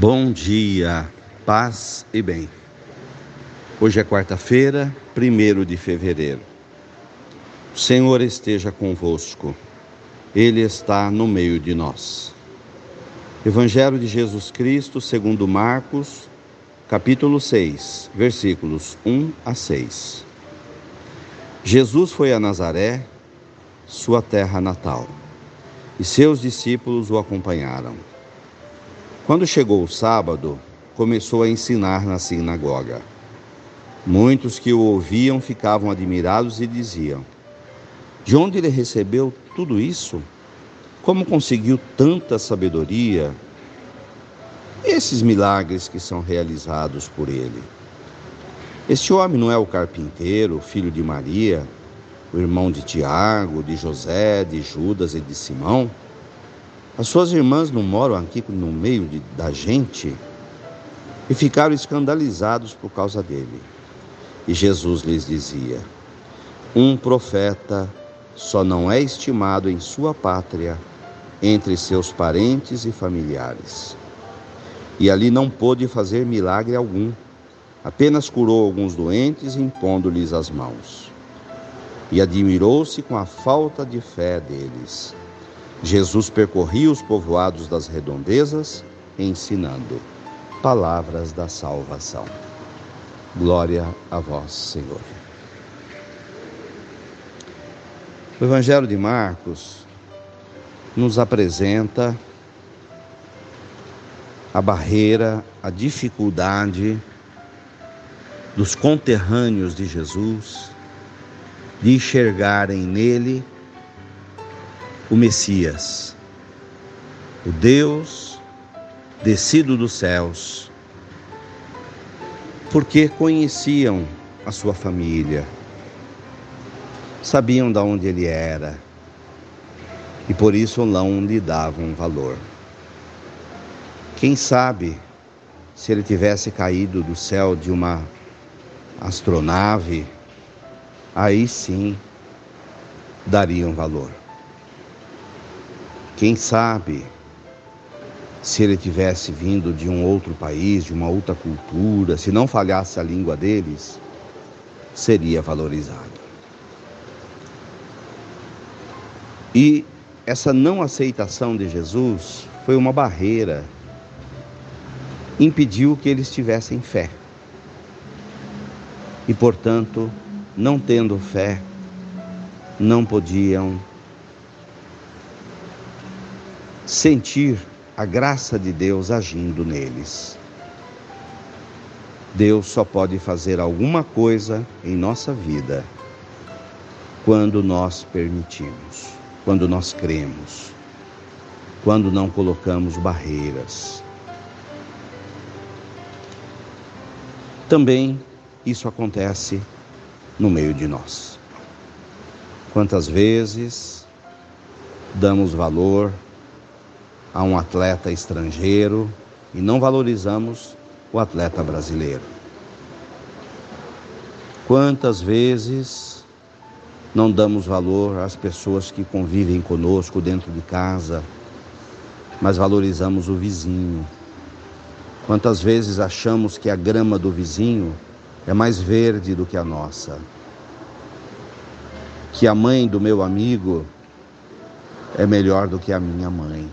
Bom dia, paz e bem. Hoje é quarta-feira, 1 de fevereiro. O Senhor esteja convosco, Ele está no meio de nós. Evangelho de Jesus Cristo, segundo Marcos, capítulo 6, versículos 1 a 6. Jesus foi a Nazaré, sua terra natal, e seus discípulos o acompanharam. Quando chegou o sábado, começou a ensinar na sinagoga. Muitos que o ouviam ficavam admirados e diziam: De onde ele recebeu tudo isso? Como conseguiu tanta sabedoria? Esses milagres que são realizados por ele. Este homem não é o carpinteiro, filho de Maria, o irmão de Tiago, de José, de Judas e de Simão? As suas irmãs não moram aqui no meio de, da gente? E ficaram escandalizados por causa dele. E Jesus lhes dizia: Um profeta só não é estimado em sua pátria, entre seus parentes e familiares. E ali não pôde fazer milagre algum, apenas curou alguns doentes, impondo-lhes as mãos. E admirou-se com a falta de fé deles. Jesus percorria os povoados das redondezas, ensinando palavras da salvação. Glória a vós, Senhor. O Evangelho de Marcos nos apresenta a barreira, a dificuldade dos conterrâneos de Jesus de enxergarem nele o Messias, o Deus descido dos céus, porque conheciam a sua família, sabiam de onde ele era e por isso não lhe davam valor. Quem sabe se ele tivesse caído do céu de uma astronave, aí sim dariam valor. Quem sabe se ele tivesse vindo de um outro país, de uma outra cultura, se não falhasse a língua deles, seria valorizado. E essa não aceitação de Jesus foi uma barreira, impediu que eles tivessem fé. E, portanto, não tendo fé, não podiam sentir a graça de Deus agindo neles. Deus só pode fazer alguma coisa em nossa vida quando nós permitimos, quando nós cremos, quando não colocamos barreiras. Também isso acontece no meio de nós. Quantas vezes damos valor a um atleta estrangeiro e não valorizamos o atleta brasileiro. Quantas vezes não damos valor às pessoas que convivem conosco dentro de casa, mas valorizamos o vizinho? Quantas vezes achamos que a grama do vizinho é mais verde do que a nossa? Que a mãe do meu amigo é melhor do que a minha mãe?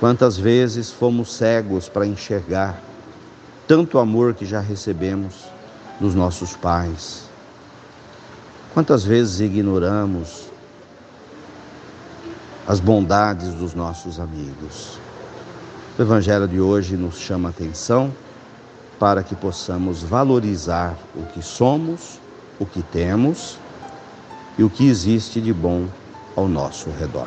Quantas vezes fomos cegos para enxergar tanto amor que já recebemos dos nossos pais? Quantas vezes ignoramos as bondades dos nossos amigos? O Evangelho de hoje nos chama a atenção para que possamos valorizar o que somos, o que temos e o que existe de bom ao nosso redor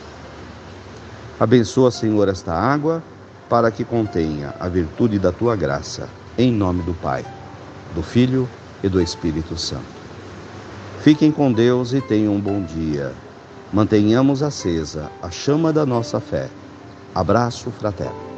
Abençoa, Senhor, esta água, para que contenha a virtude da tua graça Em nome do Pai, do Filho e do Espírito Santo. Fiquem com Deus e tenham um bom dia. Mantenhamos acesa a chama da nossa fé. Abraço fraterno.